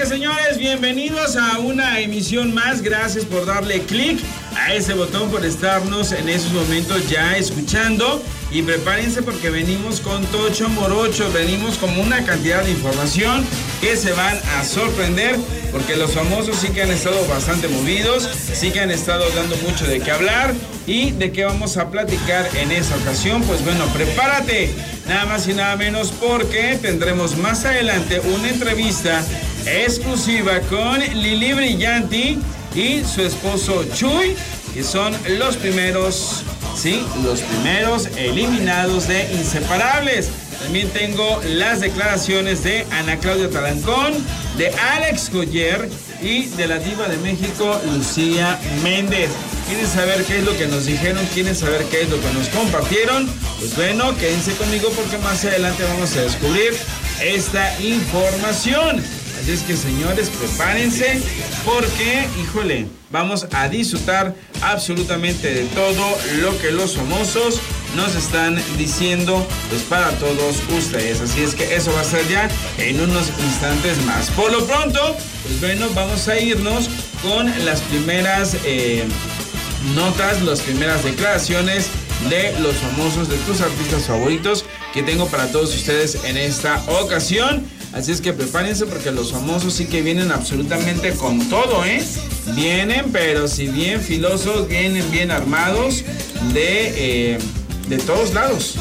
que señores, bienvenidos a una emisión más. Gracias por darle clic a ese botón, por estarnos en esos momentos ya escuchando. Y prepárense porque venimos con Tocho Morocho, venimos con una cantidad de información que se van a sorprender porque los famosos sí que han estado bastante movidos, sí que han estado dando mucho de qué hablar y de qué vamos a platicar en esa ocasión. Pues bueno, prepárate, nada más y nada menos porque tendremos más adelante una entrevista exclusiva con Lili Brillanti y su esposo Chuy, que son los primeros, sí, los primeros eliminados de Inseparables. También tengo las declaraciones de Ana Claudia Talancón, de Alex Goyer y de la diva de México, Lucía Méndez. ¿Quieren saber qué es lo que nos dijeron? ¿Quieren saber qué es lo que nos compartieron? Pues bueno, quédense conmigo porque más adelante vamos a descubrir esta información. Así es que señores, prepárense porque, híjole, vamos a disfrutar absolutamente de todo lo que los famosos nos están diciendo pues para todos ustedes. Así es que eso va a ser ya en unos instantes más. Por lo pronto, pues bueno, vamos a irnos con las primeras eh, notas, las primeras declaraciones de los famosos, de tus artistas favoritos que tengo para todos ustedes en esta ocasión. Así es que prepárense porque los famosos sí que vienen absolutamente con todo, ¿eh? Vienen, pero si bien filosos, vienen bien armados de, eh, de todos lados.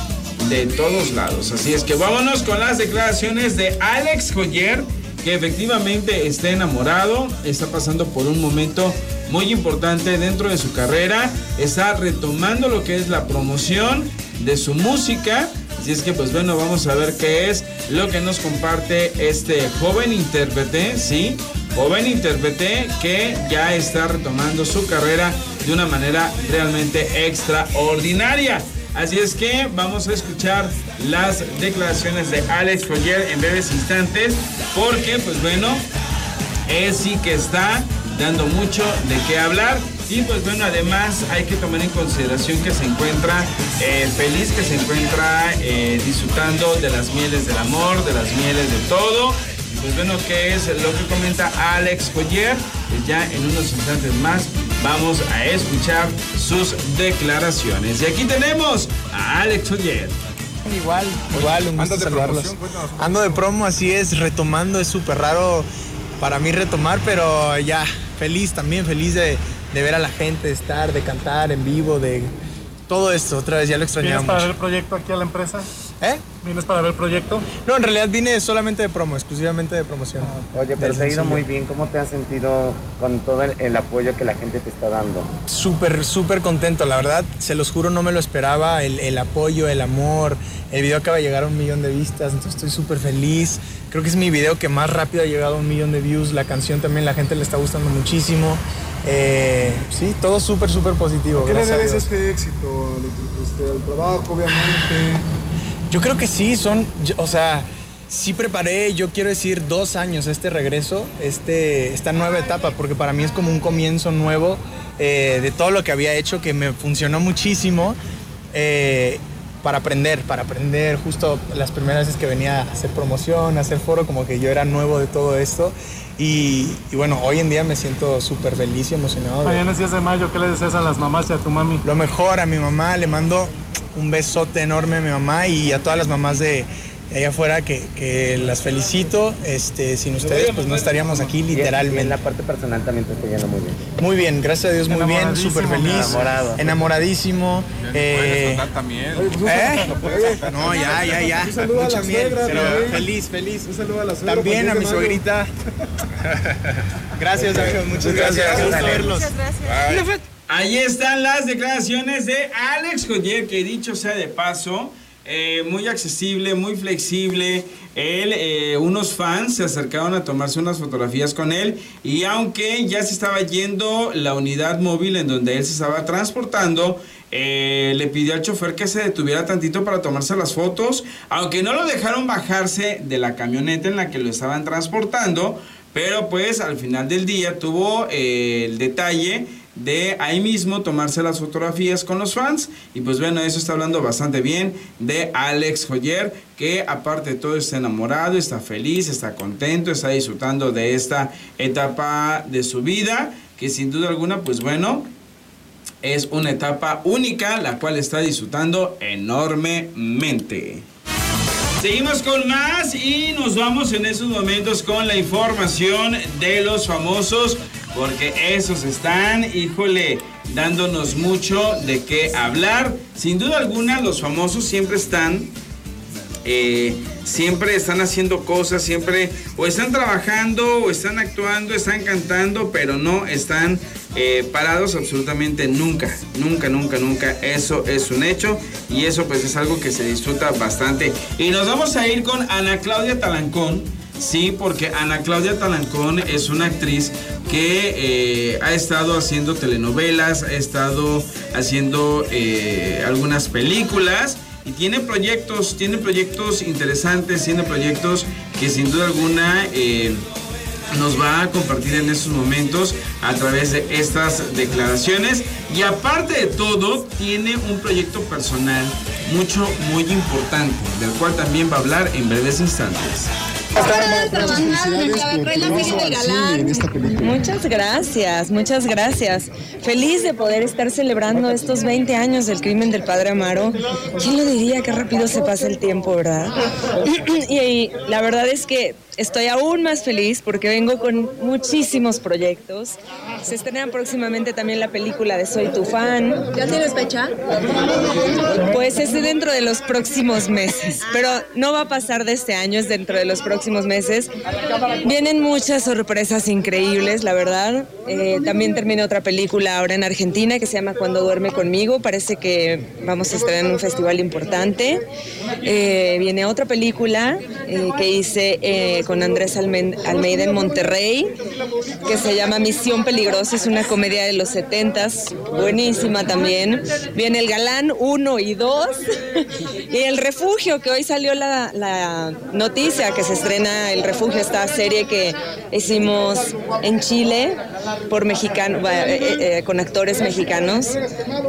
De todos lados. Así es que vámonos con las declaraciones de Alex Joyer, que efectivamente está enamorado, está pasando por un momento muy importante dentro de su carrera, está retomando lo que es la promoción de su música Así es que pues bueno, vamos a ver qué es lo que nos comparte este joven intérprete, ¿sí? Joven intérprete que ya está retomando su carrera de una manera realmente extraordinaria. Así es que vamos a escuchar las declaraciones de Alex Joyer en breves instantes, porque pues bueno, él sí que está dando mucho de qué hablar y pues bueno, además hay que tomar en consideración que se encuentra eh, feliz, que se encuentra eh, disfrutando de las mieles del amor, de las mieles de todo. Y pues bueno, ¿qué es lo que comenta Alex Joyer? Pues ya en unos instantes más vamos a escuchar sus declaraciones. Y aquí tenemos a Alex Joyer. Igual, igual, un gusto saludarlos. Ando de promo, así es, retomando, es súper raro para mí retomar, pero ya, feliz también, feliz de, de ver a la gente, de estar, de cantar en vivo, de todo esto. Otra vez ya lo extrañamos. ¿Vienes para ver el proyecto aquí a la empresa? ¿Eh? ¿Vienes para ver el proyecto? No, en realidad vine solamente de promo, exclusivamente de promoción. Oye, pero te ha ido muy bien. ¿Cómo te has sentido con todo el, apoyo que la gente te está dando? Súper, súper contento. La verdad, se los juro, no me lo esperaba. El, el apoyo, el amor. El video acaba de llegar a un millón de vistas, entonces estoy súper feliz. Creo que es mi video que más rápido ha llegado a un millón de views. La canción también la gente le está gustando muchísimo. Eh, sí, todo súper, súper positivo. ¿Qué le debes este éxito? Este, ¿El trabajo, obviamente? Yo creo que sí, son, o sea, sí preparé, yo quiero decir, dos años este regreso, este, esta nueva etapa, porque para mí es como un comienzo nuevo eh, de todo lo que había hecho, que me funcionó muchísimo. Eh, para aprender, para aprender justo las primeras veces que venía a hacer promoción, a hacer foro, como que yo era nuevo de todo esto y, bueno, hoy en día me siento súper feliz y emocionado. Mañana es 10 de mayo, ¿qué le deseas a las mamás y a tu mami? Lo mejor a mi mamá, le mando un besote enorme a mi mamá y a todas las mamás de, allá afuera que, las felicito. Este, sin ustedes, pues no estaríamos aquí literalmente. en la parte personal también te estoy yendo muy bien. Muy bien, gracias a Dios, muy bien, súper feliz. Enamorado. Enamoradísimo. Eh, también. ¿Eh? No, ya, ya, ya. Un saludo a la suegra, feliz, feliz. Un saludo a la suegra. También a mi suegrita. gracias, amigos, muchas gracias. Muchas gracias. Ahí están las declaraciones de Alex Joyer, que dicho sea de paso, eh, muy accesible, muy flexible. Él, eh, unos fans se acercaron a tomarse unas fotografías con él y aunque ya se estaba yendo la unidad móvil en donde él se estaba transportando, eh, le pidió al chofer que se detuviera tantito para tomarse las fotos, aunque no lo dejaron bajarse de la camioneta en la que lo estaban transportando, pero pues al final del día tuvo el detalle de ahí mismo tomarse las fotografías con los fans. Y pues bueno, eso está hablando bastante bien de Alex Joyer, que aparte de todo está enamorado, está feliz, está contento, está disfrutando de esta etapa de su vida, que sin duda alguna, pues bueno, es una etapa única, la cual está disfrutando enormemente. Seguimos con más y nos vamos en esos momentos con la información de los famosos, porque esos están, híjole, dándonos mucho de qué hablar. Sin duda alguna, los famosos siempre están eh, siempre están haciendo cosas, siempre o están trabajando, o están actuando, están cantando, pero no están eh, parados absolutamente nunca, nunca, nunca, nunca. Eso es un hecho y eso pues es algo que se disfruta bastante. Y nos vamos a ir con Ana Claudia Talancón. Sí, porque Ana Claudia Talancón es una actriz que eh, ha estado haciendo telenovelas, ha estado haciendo algunas películas y tiene proyectos, tiene proyectos interesantes, tiene proyectos que sin duda alguna eh, nos va a compartir en estos momentos a través de estas declaraciones. Y aparte de todo, tiene un proyecto personal mucho, muy importante, del cual también va a hablar en breves instantes. Muchas gracias, muchas gracias. Feliz de poder estar celebrando estos 20 años del crimen del padre Amaro. ¿Quién lo diría? Qué rápido se pasa el tiempo, ¿verdad? y la verdad es que estoy aún más feliz porque vengo con muchísimos proyectos. Se estrena próximamente también la película de Soy tu fan. ¿Ya tienes fecha? Pues es dentro de los próximos meses, pero no va a pasar de este año, es dentro de los próximos meses. Vienen muchas sorpresas increíbles, la verdad. Eh, también termina otra película ahora en Argentina que se llama Cuando duerme conmigo. Parece que vamos a estar en un festival importante. Eh, viene otra película eh, que hice con Andrés Almeida en Monterrey, que se llama Misión Peligrosa, es una comedia de los 70s, buenísima también. Viene El Galán 1 y 2, y El Refugio, que hoy salió la, noticia que se estrena El Refugio, esta serie que hicimos en Chile por mexicano, eh, eh, con actores mexicanos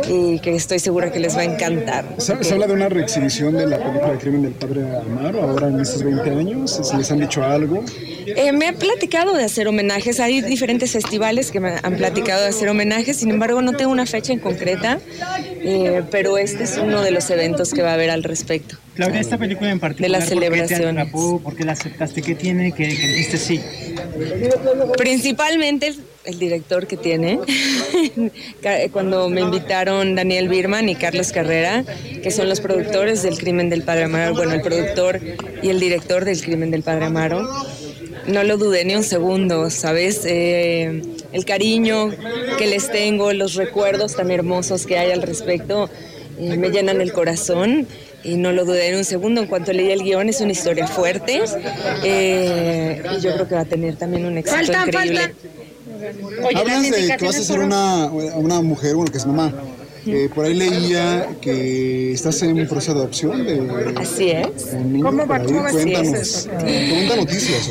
y que estoy segura que les va a encantar. ¿Se, habla de una reexhibición de la película de crimen del padre Amaro ahora en estos 20 años? ¿Se les han dicho algo? Eh, me han platicado de hacer homenajes. Hay diferentes festivales que me han platicado de hacer homenajes. Sin embargo, no tengo una fecha en concreta, eh, pero este es uno de los eventos que va a haber al respecto. Claudia, esta película en particular, de la celebración. ¿Por qué la aceptaste? ¿Qué tiene que, que dijiste sí? Principalmente el director que tiene. Cuando me invitaron Daniel Birman y Carlos Carrera, que son los productores del Crimen del Padre Amaro, bueno, el productor y el director del Crimen del Padre Amaro, no lo dudé ni un segundo, ¿sabes? Eh, el cariño que les tengo, los recuerdos tan hermosos que hay al respecto, eh, me llenan el corazón y no lo dudé en un segundo. En cuanto leí el guion, es una historia fuerte eh, y yo creo que va a tener también un éxito increíble. Hablas de que vas a ser una, una mujer, bueno, que es mamá. Eh, por ahí leía que estás en un proceso de adopción de Así es. ¿Cómo va? ¿Cómo Cuéntanos. Cuenta noticias.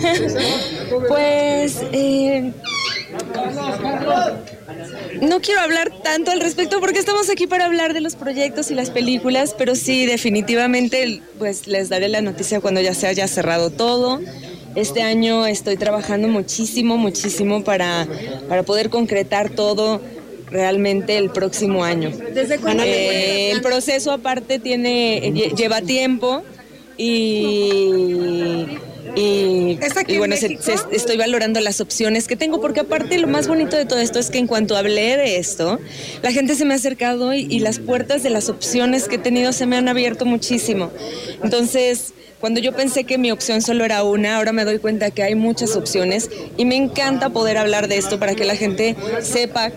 Pues eh, no quiero hablar tanto al respecto porque estamos aquí para hablar de los proyectos y las películas, pero sí, definitivamente, pues les daré la noticia cuando ya se haya cerrado todo. Este año estoy trabajando muchísimo, muchísimo para, para poder concretar todo realmente el próximo año. ¿Desde cuándo? Eh, el proceso aparte tiene lleva tiempo y y, bueno, estoy valorando las opciones que tengo, porque aparte lo más bonito de todo esto es que en cuanto hablé de esto, la gente se me ha acercado y, y las puertas de las opciones que he tenido se me han abierto muchísimo. Entonces, cuando yo pensé que mi opción solo era una, ahora me doy cuenta que hay muchas opciones y me encanta poder hablar de esto para que la gente sepa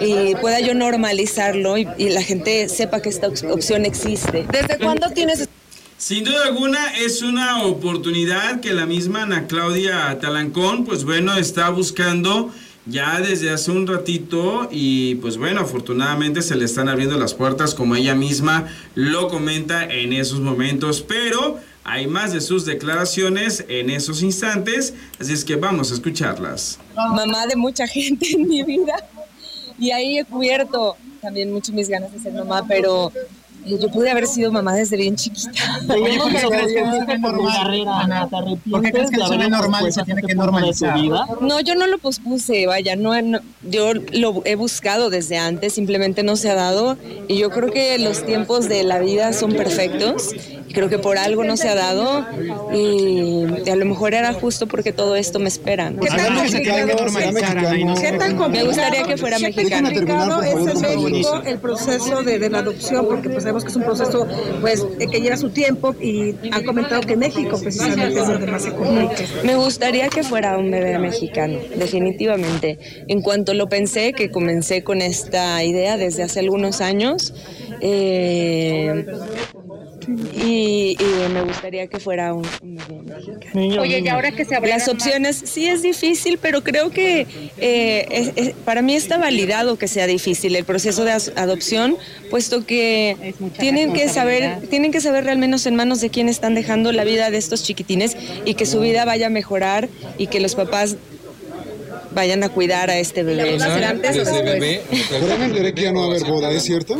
y pueda yo normalizarlo y, y la gente sepa que esta opción existe. ¿Desde cuándo tienes sin duda alguna es una oportunidad que la misma Ana Claudia Talancón, pues bueno, está buscando ya desde hace un ratito y pues bueno, afortunadamente se le están abriendo las puertas como ella misma lo comenta en esos momentos, pero hay más de sus declaraciones en esos instantes, así es que vamos a escucharlas. Mamá de mucha gente en mi vida y ahí he cubierto también mucho mis ganas de ser mamá, pero yo pude haber sido mamá desde bien chiquita. Oye, ¿por qué crees que no es normal? ¿Por qué crees que la vida normal se tiene que normalizar? No, yo no lo pospuse, vaya, no, no, yo lo he buscado desde antes, simplemente no se ha dado y yo creo que los tiempos de la vida son perfectos creo que por algo no se ha dado y, a lo mejor era justo porque todo esto me espera. ¿Qué tan complicado? Me gustaría que fuera mexicano. ¿Qué tan complicado es en México el proceso de, de, la adopción? Porque pues que es un proceso pues que lleva su tiempo y han comentado que México precisamente es donde más se complica. Me gustaría que fuera un bebé mexicano, definitivamente. En cuanto lo pensé, que comencé con esta idea desde hace algunos años, eh, y, me gustaría que fuera un, Oye, y ahora que se Las opciones, sí es difícil, pero creo que eh, para mí está validado que sea difícil el proceso de adopción, puesto que tienen que saber, tienen que saber al menos en manos de quién están dejando la vida de estos chiquitines y que su vida vaya a mejorar y que los papás vayan a cuidar a este bebé. Desde bebé. Pero que ya no va a haber boda, ¿es cierto?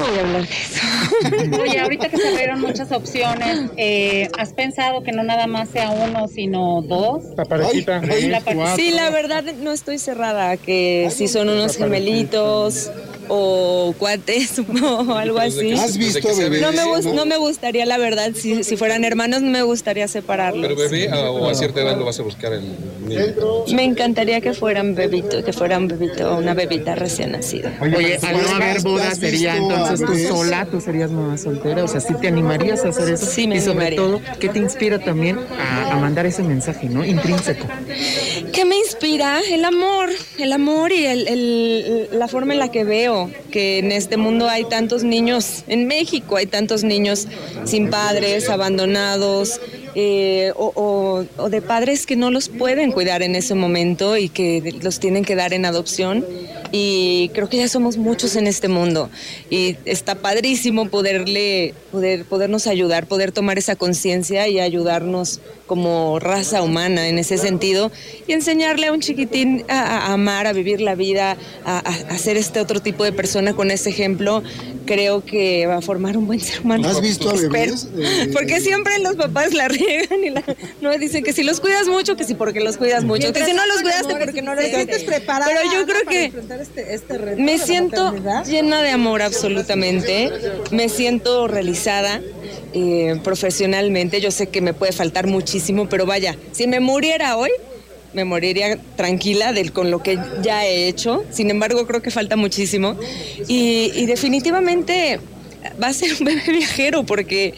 No voy a hablar de eso. Oye, ahorita que se abrieron muchas opciones, eh, ¿has pensado que no nada más sea uno, sino dos? La parejita. sí, la verdad no estoy cerrada, que si son unos gemelitos o cuates o algo así. ¿Has visto bebés? No me, no me gustaría, la verdad, si, si fueran hermanos, no me gustaría separarlos. ¿Pero bebé o a cierta edad lo vas a buscar el niño? Me encantaría que fueran bebito, que fuera un bebito, una bebita recién nacida. Oye, al no haber boda sería entonces tú sola, tú serías mamá soltera, o sea, ¿sí te animarías a hacer eso? Sí, me Y sobre todo, ¿qué te inspira también a, a mandar ese mensaje, no? Intrínseco. ¿Qué me inspira? El amor, el amor y el, el, la forma en la que veo que en este mundo hay tantos niños, en México hay tantos niños sin padres, abandonados, eh, o, o, de padres que no los pueden cuidar en ese momento y que los tienen que dar en adopción. Y creo que ya somos muchos en este mundo y está padrísimo poderle, poder, podernos ayudar, poder tomar esa conciencia y ayudarnos como raza humana en ese sentido y enseñarle a un chiquitín a, a amar, a vivir la vida, a, a, ser este otro tipo de persona con ese ejemplo, creo que va a formar un buen ser humano. ¿Has visto a bebés? Eh, porque siempre los papás la riegan y la, no dicen que si los cuidas mucho, que si porque los cuidas mucho, que si no los cuidaste porque no los sientes preparada. Pero yo creo que este, este reto me siento llena de amor absolutamente, me siento realizada eh, profesionalmente, yo sé que me puede faltar muchísimo, pero vaya, si me muriera hoy, me moriría tranquila con lo que ya he hecho. Sin embargo, creo que falta muchísimo. Y definitivamente va a ser un bebé viajero porque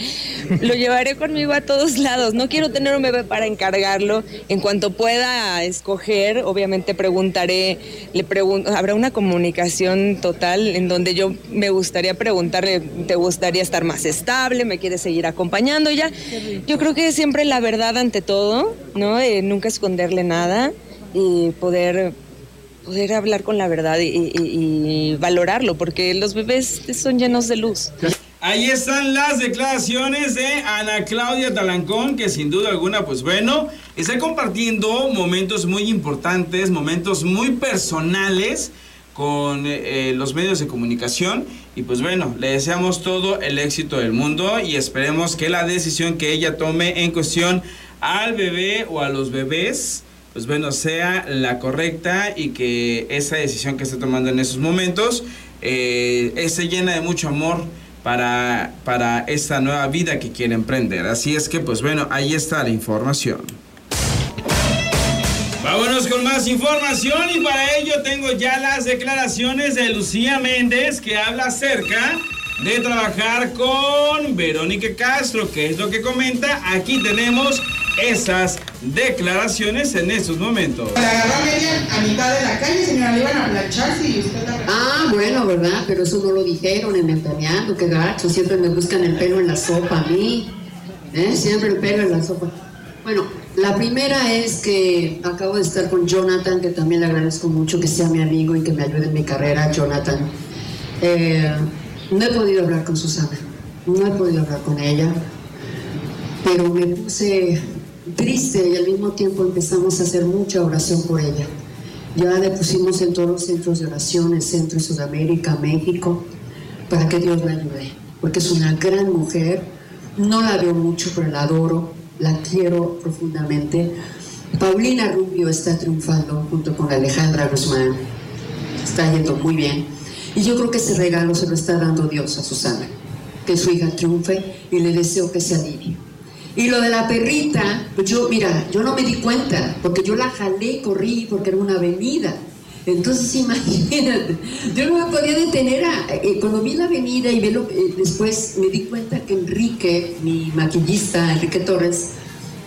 lo llevaré conmigo a todos lados. No quiero tener un bebé para encargarlo. En cuanto pueda escoger, obviamente preguntaré, le pregunto, habrá una comunicación total en donde yo me gustaría preguntarle, ¿te gustaría estar más estable? ¿Me quieres seguir acompañando? Ya, yo creo que siempre la verdad ante todo, ¿no? Eh, nunca esconderle nada y poder poder hablar con la verdad y, valorarlo, porque los bebés son llenos de luz. Ahí están las declaraciones de Ana Claudia Talancón, que sin duda alguna, pues bueno, está compartiendo momentos muy importantes, momentos muy personales con eh, los medios de comunicación. Y pues bueno, le deseamos todo el éxito del mundo y esperemos que la decisión que ella tome en cuestión al bebé o a los bebés, pues bueno, sea la correcta y que esa decisión que está tomando en esos momentos eh, esté llena de mucho amor para, para esta nueva vida que quiere emprender. Así es que, pues bueno, ahí está la información. Vámonos con más información y para ello tengo ya las declaraciones de Lucía Méndez que habla acerca de trabajar con Verónica Castro, que es lo que comenta. Aquí tenemos esas declaraciones en estos momentos. La agarró a media a mitad de la calle, señora, le iban a planchar si usted la Ah, bueno, ¿verdad? Pero eso no lo dijeron en Ventaneando, qué gacho, siempre me buscan el pelo en la sopa a mí, ¿eh? Siempre el pelo en la sopa. Bueno, la primera es que acabo de estar con Jonathan, que también le agradezco mucho que sea mi amigo y que me ayude en mi carrera, Jonathan. Eh, no he podido hablar con Susana, no he podido hablar con ella, pero me puse triste y al mismo tiempo empezamos a hacer mucha oración por ella. Ya le pusimos en todos los centros de oración, en Centro y Sudamérica, México, para que Dios la ayude, porque es una gran mujer, no la veo mucho, pero la adoro, la quiero profundamente. Paulina Rubio está triunfando junto con Alejandra Guzmán, está yendo muy bien. Y yo creo que ese regalo se lo está dando Dios a Susana, que su hija triunfe y le deseo que se alivie. Y lo de la perrita, pues yo, mira, yo no me di cuenta, porque yo la jalé, corrí, porque era una avenida. Entonces, imagínate, yo no me podía detener. A, eh, cuando vi la avenida y vi lo, eh, después me di cuenta que Enrique, mi maquillista, Enrique Torres,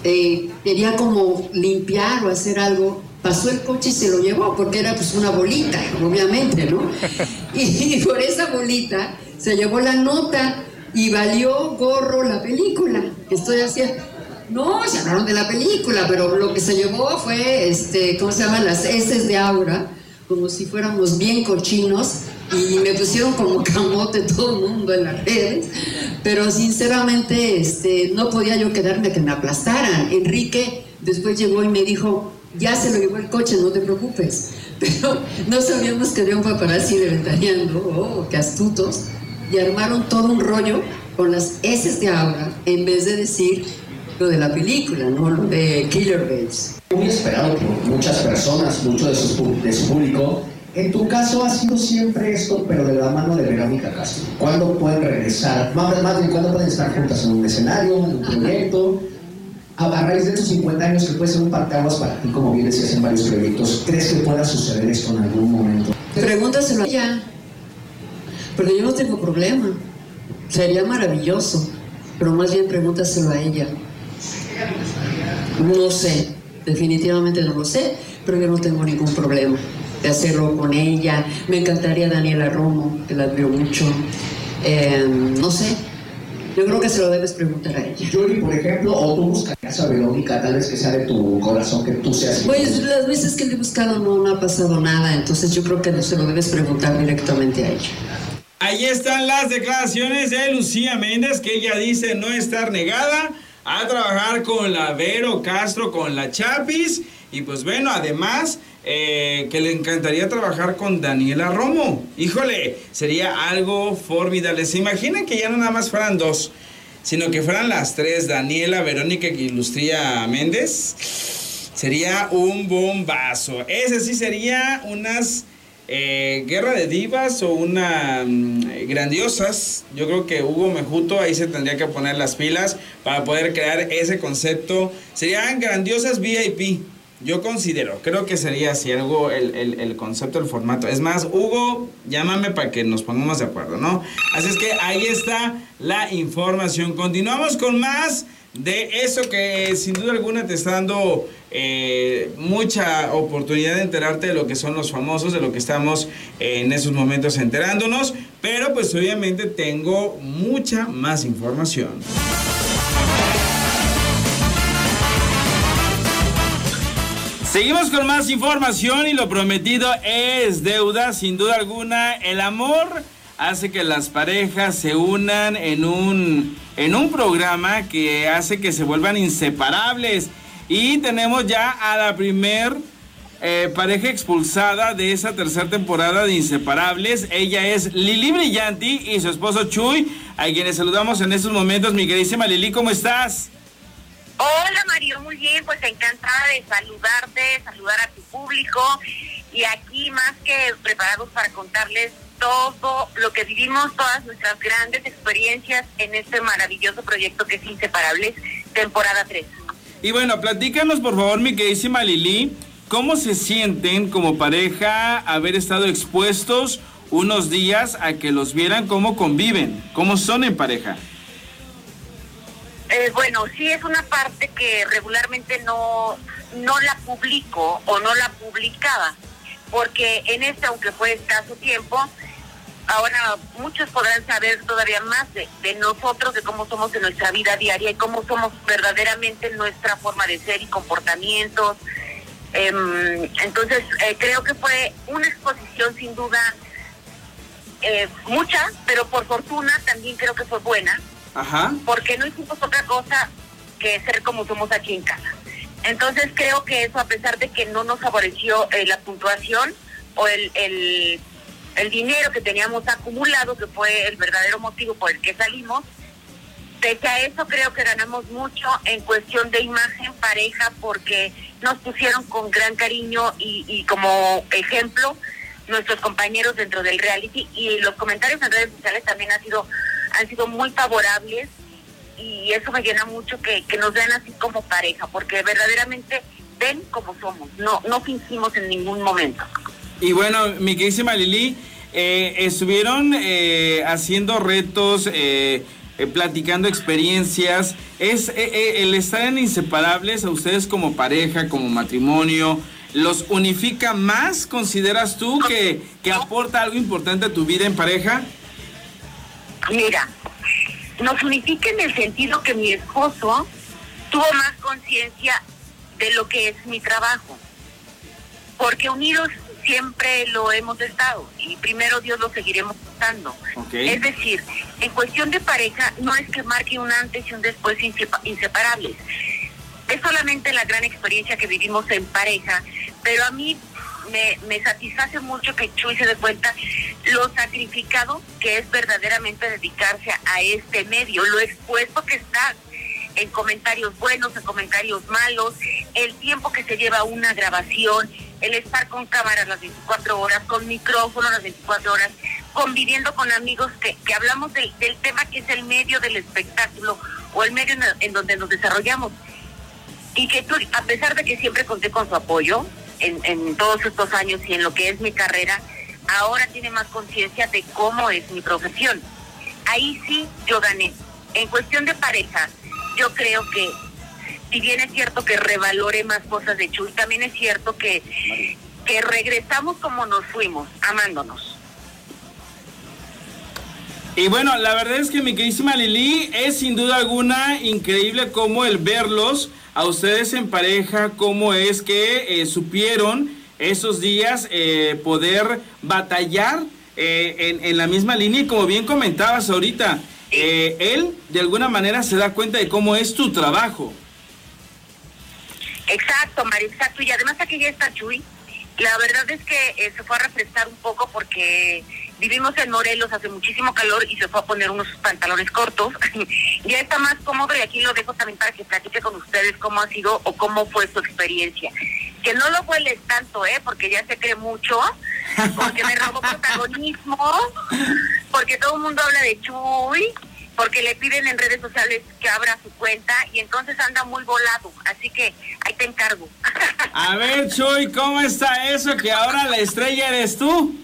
eh, quería como limpiar o hacer algo. Pasó el coche y se lo llevó, porque era pues una bolita, obviamente, ¿no? Y, y por esa bolita se llevó la nota y valió gorro la película estoy haciendo. No, se hablaron de la película, pero lo que se llevó fue, este, ¿cómo se llaman? Las heces de Aura, como si fuéramos bien cochinos, y me pusieron como camote todo el mundo en las redes, pero sinceramente este, no podía yo quedarme que me aplastaran. Enrique después llegó y me dijo, ya se lo llevó el coche, no te preocupes. Pero no sabíamos que había un paparazzi de ventaneando, oh, qué astutos y armaron todo un rollo con las S de Aura en vez de decir lo de la película, ¿no? Lo de Killer Bates. Muy esperado por muchas personas, mucho de su, de su público. En tu caso ha sido siempre esto, pero de la mano de Verónica Castro. ¿Cuándo pueden regresar? Más, más bien, ¿cuándo pueden estar juntas en un escenario, en un proyecto? A, raíz de tus 50 años, que puede ser un parteaguas para ti, como bien decías en varios proyectos, ¿crees que pueda suceder esto en algún momento? Pregúntaselo a ella. Porque yo no tengo problema. Sería maravilloso. Pero más bien pregúntaselo a ella. No sé. Definitivamente no lo sé. Pero yo no tengo ningún problema de hacerlo con ella. Me encantaría Daniela Romo, que la admiro mucho. Eh, no sé. Yo creo que se lo debes preguntar a ella. Yuri, por ejemplo, o tú buscarías a Verónica, tal vez que sea de tu corazón, que tú seas. Pues las veces que le he buscado no, no ha pasado nada, entonces yo creo que no se lo debes preguntar directamente a ella. Ahí están las declaraciones de Lucía Méndez, que ella dice no estar negada a trabajar con la Vero Castro, con la Chapis. Y pues bueno, además eh, que le encantaría trabajar con Daniela Romo. Híjole, sería algo formidable. ¿Se imaginan que ya no nada más fueran dos, sino que fueran las tres, Daniela, Verónica y Lucía Méndez? Sería un bombazo. Ese sí sería unas eh, Guerra de Divas o una mm, grandiosas. Yo creo que Hugo Mejuto ahí se tendría que poner las pilas para poder crear ese concepto. Serían grandiosas VIP. Yo considero, creo que sería así algo el, el, el, concepto, el formato. Es más, Hugo, llámame para que nos pongamos de acuerdo, ¿no? Así es que ahí está la información. Continuamos con más de eso que sin duda alguna te está dando eh, mucha oportunidad de enterarte de lo que son los famosos, de lo que estamos eh, en esos momentos enterándonos, pero pues obviamente tengo mucha más información. Seguimos con más información y lo prometido es deuda, sin duda alguna. El amor hace que las parejas se unan en un, en un programa que hace que se vuelvan inseparables. Y tenemos ya a la primer eh, pareja expulsada de esa tercera temporada de Inseparables. Ella es Lili Brillanti y su esposo Chuy, a quienes saludamos en estos momentos. Mi queridísima Lili, ¿cómo estás? Hola Mario, muy bien, pues encantada de saludarte, saludar a tu público y aquí más que preparados para contarles todo lo que vivimos, todas nuestras grandes experiencias en este maravilloso proyecto que es Inseparables, temporada 3. Y bueno, platícanos por favor, mi queridísima Lili, ¿cómo se sienten como pareja haber estado expuestos unos días a que los vieran cómo conviven, cómo son en pareja? Eh, bueno, sí es una parte que regularmente no, no la publico o no la publicaba, porque en este, aunque fue escaso tiempo, ahora muchos podrán saber todavía más de, de, nosotros, de cómo somos en nuestra vida diaria y cómo somos verdaderamente en nuestra forma de ser y comportamientos. Eh, entonces, eh, creo que fue una exposición sin duda eh, mucha, pero por fortuna también creo que fue buena. Ajá. Porque no hicimos otra cosa que ser como somos aquí en casa. Entonces creo que eso, a pesar de que no nos favoreció eh, la puntuación o el, el, el dinero que teníamos acumulado, que fue el verdadero motivo por el que salimos, Pese a eso creo que ganamos mucho en cuestión de imagen pareja porque nos pusieron con gran cariño y, y como ejemplo nuestros compañeros dentro del reality y los comentarios en redes sociales también han sido han sido muy favorables y eso me llena mucho que, que nos vean así como pareja porque verdaderamente ven como somos no no fingimos en ningún momento y bueno mi queridísima Lili eh, estuvieron eh, haciendo retos eh, eh, platicando experiencias. Es eh, eh, el estar en inseparables a ustedes como pareja, como matrimonio. ¿Los unifica más? ¿Consideras tú que, que aporta algo importante a tu vida en pareja? Mira, nos unifica en el sentido que mi esposo tuvo más conciencia de lo que es mi trabajo. Porque unidos siempre lo hemos estado y primero Dios lo seguiremos estando. Es decir, en cuestión de pareja no es que marque un antes y un después inseparables. Es solamente la gran experiencia que vivimos en pareja, pero a mí me, me satisface mucho que Chuy se dé cuenta lo sacrificado que es verdaderamente dedicarse a este medio, lo expuesto que está en comentarios buenos, en comentarios malos, el tiempo que se lleva una grabación, el estar con cámaras las 24 horas, con micrófono las 24 horas, conviviendo con amigos que, que hablamos del, del tema que es el medio del espectáculo o el medio en, donde nos desarrollamos. Y que tú, a pesar de que siempre conté con su apoyo en, en todos estos años y en lo que es mi carrera, ahora tiene más conciencia de cómo es mi profesión. Ahí sí yo gané. En cuestión de pareja, yo creo que si bien es cierto que revalore más cosas de Chuy, también es cierto que, que regresamos como nos fuimos, amándonos. Y bueno, la verdad es que mi queridísima Lili es sin duda alguna increíble como el verlos a ustedes en pareja, cómo es que eh, supieron esos días eh, poder batallar eh, en, en, la misma línea y como bien comentabas ahorita, él de alguna manera se da cuenta de cómo es tu trabajo. Exacto, María, exacto. Y además aquí ya está Chuy. La verdad es que eh, se fue a refrescar un poco porque vivimos en Morelos, hace muchísimo calor y se fue a poner unos pantalones cortos. ya está más cómodo y aquí lo dejo también para que platique con ustedes cómo ha sido o cómo fue su experiencia. Que no lo hueles tanto, ¿eh? Porque ya se cree mucho, porque me robó protagonismo, porque todo el mundo habla de Chuy porque le piden en redes sociales que abra su cuenta y entonces anda muy volado. Así que ahí te encargo. A ver, Chuy, ¿cómo está eso que ahora la estrella eres tú?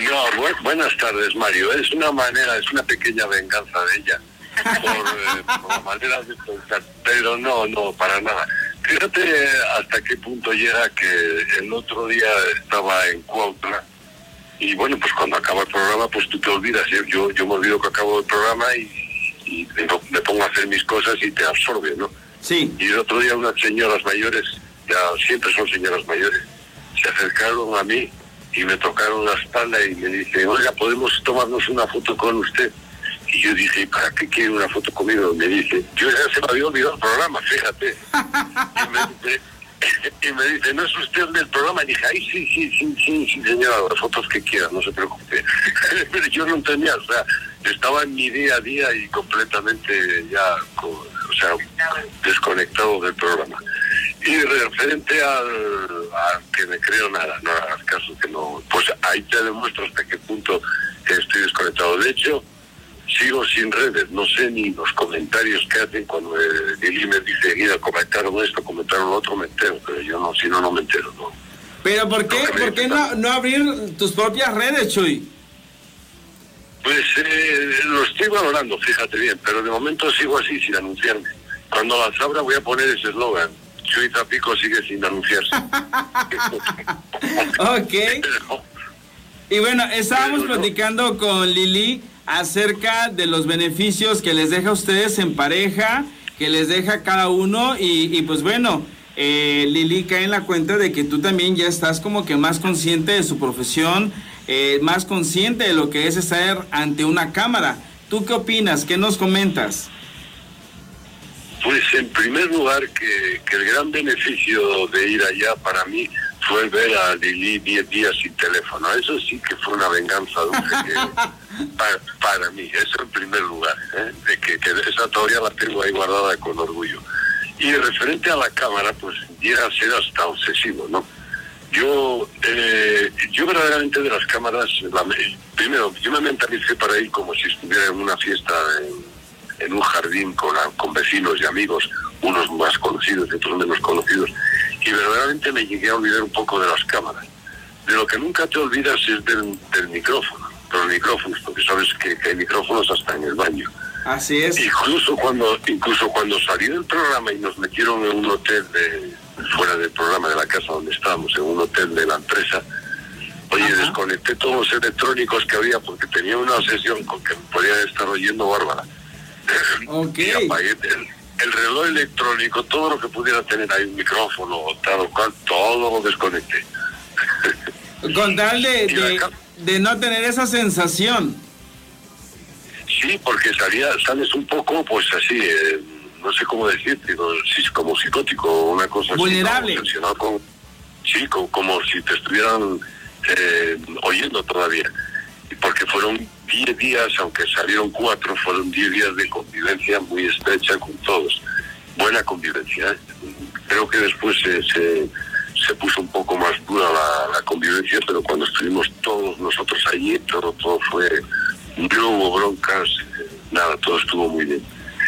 No, buenas tardes, Mario. Es una manera, es una pequeña venganza de ella. Por, eh, por manera de pensar. Pero no, no, para nada. Fíjate hasta qué punto llega que el otro día estaba en Cuautla y bueno, pues cuando acaba el programa, pues tú te olvidas. Yo, yo me olvido que acabo el programa y, me pongo a hacer mis cosas y te absorbe, ¿no? Sí. Y el otro día unas señoras mayores, ya siempre son señoras mayores, se acercaron a mí y me tocaron la espalda y me dicen, oiga, ¿podemos tomarnos una foto con usted? Y yo dije, ¿para qué quiere una foto conmigo? Me dice, yo ya se me había olvidado el programa, fíjate. y me y me dice, ¿no es usted del programa? Y dije, ay, sí, sí, sí, sí, sí, señora, las fotos que quiera, no se preocupe. Pero yo no entendía, o sea, estaba en mi día a día y completamente ya, o sea, desconectado del programa. Y referente al, que me creo nada, no al caso que no, pues ahí te demuestro hasta qué punto estoy desconectado. De hecho, sigo sin redes, no sé ni los comentarios que hacen cuando Lili me dice, mira, comentaron esto, comentaron lo otro, me entero, pero yo no, si no, no me entero, ¿no? ¿Pero por qué, ¿por qué no, no abrir tus propias redes, Chuy? Pues eh, lo estoy valorando, fíjate bien, pero de momento sigo así, sin anunciarme. Cuando las abra voy a poner ese eslogan, Chuy Zapico sigue sin anunciarse. ok. y bueno, estábamos platicando con Lili acerca de los beneficios que les deja a ustedes en pareja, que les deja cada uno y, pues bueno, eh, Lili cae en la cuenta de que tú también ya estás como que más consciente de su profesión, eh, más consciente de lo que es estar ante una cámara. ¿Tú qué opinas? ¿Qué nos comentas? Pues en primer lugar que, el gran beneficio de ir allá para mí fue ver a Lili 10 días sin teléfono. Eso sí que fue una venganza para, mí, eso en primer lugar, ¿eh? de que, esa todavía la tengo ahí guardada con orgullo. Y referente a la cámara, pues llega a ser hasta obsesivo, ¿no? Yo, eh, yo verdaderamente de las cámaras, primero, yo me mentalicé para ir como si estuviera en una fiesta en, un jardín con, con vecinos y amigos, unos más conocidos y otros menos conocidos, y verdaderamente me llegué a olvidar un poco de las cámaras. De lo que nunca te olvidas es del, micrófono, de los micrófonos, porque sabes que, hay micrófonos hasta en el baño. Así es. Incluso cuando, incluso cuando salí del programa y nos metieron en un hotel de, fuera del programa de la casa donde estábamos, en un hotel de la empresa. Oye, desconecté todos los electrónicos que había porque tenía una sesión con que me podía estar oyendo bárbara. Ok. Y apagué el, reloj electrónico, todo lo que pudiera tener ahí, un micrófono, tal cual, todo lo desconecté. Con tal de, de, no tener esa sensación. Sí, porque salía, sales un poco, pues así, eh, no sé cómo decirte, como psicótico, una cosa Vulnerable. así. Con, sí, como, si te estuvieran eh, oyendo todavía. Porque fueron 10 días, aunque salieron cuatro, fueron 10 días de convivencia muy estrecha con todos. Buena convivencia. ¿eh? Creo que después se, se, puso un poco más dura la, convivencia, pero cuando estuvimos todos nosotros allí, todo, todo fue. No hubo broncas, nada, todo estuvo muy bien.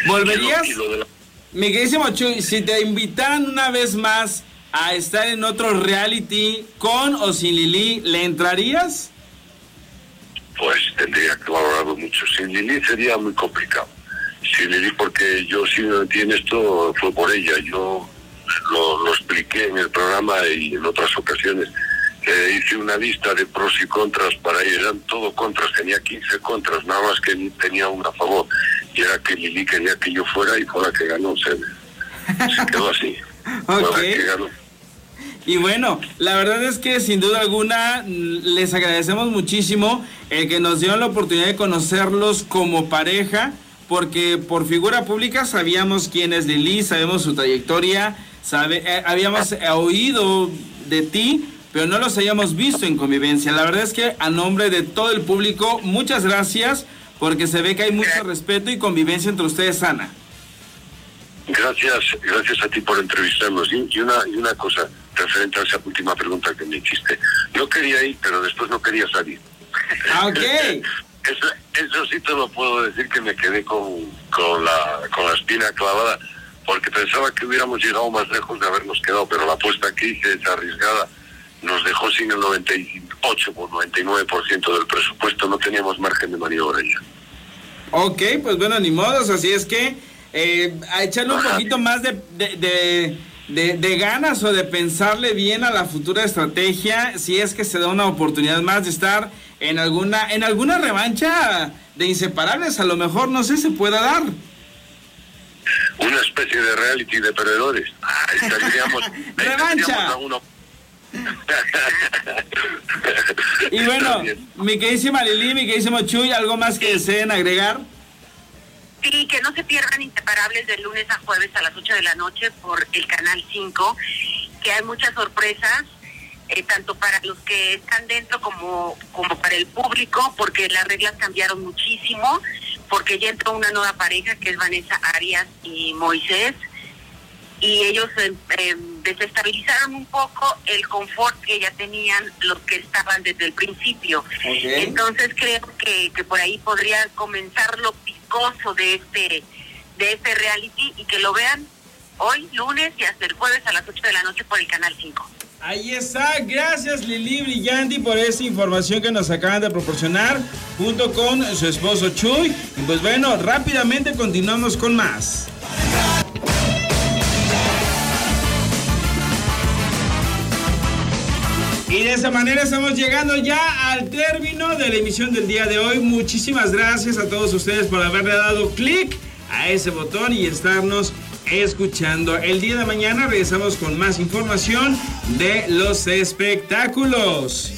¿Volverías? Mi queridísimo Chuy, si te invitaran una vez más a estar en otro reality con o sin Lili, ¿le entrarías? Pues tendría que valorarlo mucho. Sin Lili sería muy complicado. Sin Lili, porque yo si no entiendo esto, fue por ella. Yo lo, lo expliqué en el programa y en otras ocasiones. Eh, hice una lista de pros y contras para ella, eran todo contras, tenía 15 contras, nada más que tenía una a favor y era que Lili quería que yo fuera y fuera que ganó. Se, se quedó así. Y bueno, la verdad es que sin duda alguna les agradecemos muchísimo el que nos dieron la oportunidad de conocerlos como pareja, porque por figura pública sabíamos quién es Lili, sabemos su trayectoria, sabe, eh, habíamos oído de ti, pero no los habíamos visto en convivencia. La verdad es que a nombre de todo el público, muchas gracias porque se ve que hay mucho respeto y convivencia entre ustedes sana. Gracias, gracias a ti por entrevistarnos. Y una, y una cosa referente a esa última pregunta que me hiciste. Yo quería ir, pero después no quería salir. Ah, ok. eso, eso, sí te lo puedo decir que me quedé con, con, la, con la espina clavada, porque pensaba que hubiéramos llegado más lejos de habernos quedado, pero la apuesta que hice es arriesgada nos dejó sin el 98 o 99% del presupuesto, no teníamos margen de maniobra ya. Ok, pues bueno, ni modos, así es que eh, a echarle un poquito más de, de, de, ganas o de pensarle bien a la futura estrategia, si es que se da una oportunidad más de estar en alguna, en alguna revancha de inseparables, a lo mejor no sé, se pueda dar. Una especie de reality de perdedores. revancha y bueno, mi queridísima Lili, mi queridísimo Chuy, ¿algo más que deseen agregar? Sí, que no se pierdan Inseparables de lunes a jueves a las 8 de la noche por el Canal 5, que hay muchas sorpresas, eh, tanto para los que están dentro como, como para el público, porque las reglas cambiaron muchísimo, porque ya entró una nueva pareja que es Vanessa Arias y Moisés y ellos eh, desestabilizaron un poco el confort que ya tenían los que estaban desde el principio. Entonces creo que, que por ahí podría comenzar picoso de este de este reality y que lo vean hoy lunes y hasta el jueves a las 8 de la noche por el canal 5. Ahí está, gracias Lili Brillanti por esta información que nos acaban de proporcionar junto con su esposo Chuy. Y pues bueno, rápidamente continuamos con más. Y de esa manera estamos llegando ya al término de la emisión del día de hoy. Muchísimas gracias a todos ustedes por haberle dado clic a ese botón y estarnos escuchando. El día de mañana regresamos con más información de los espectáculos.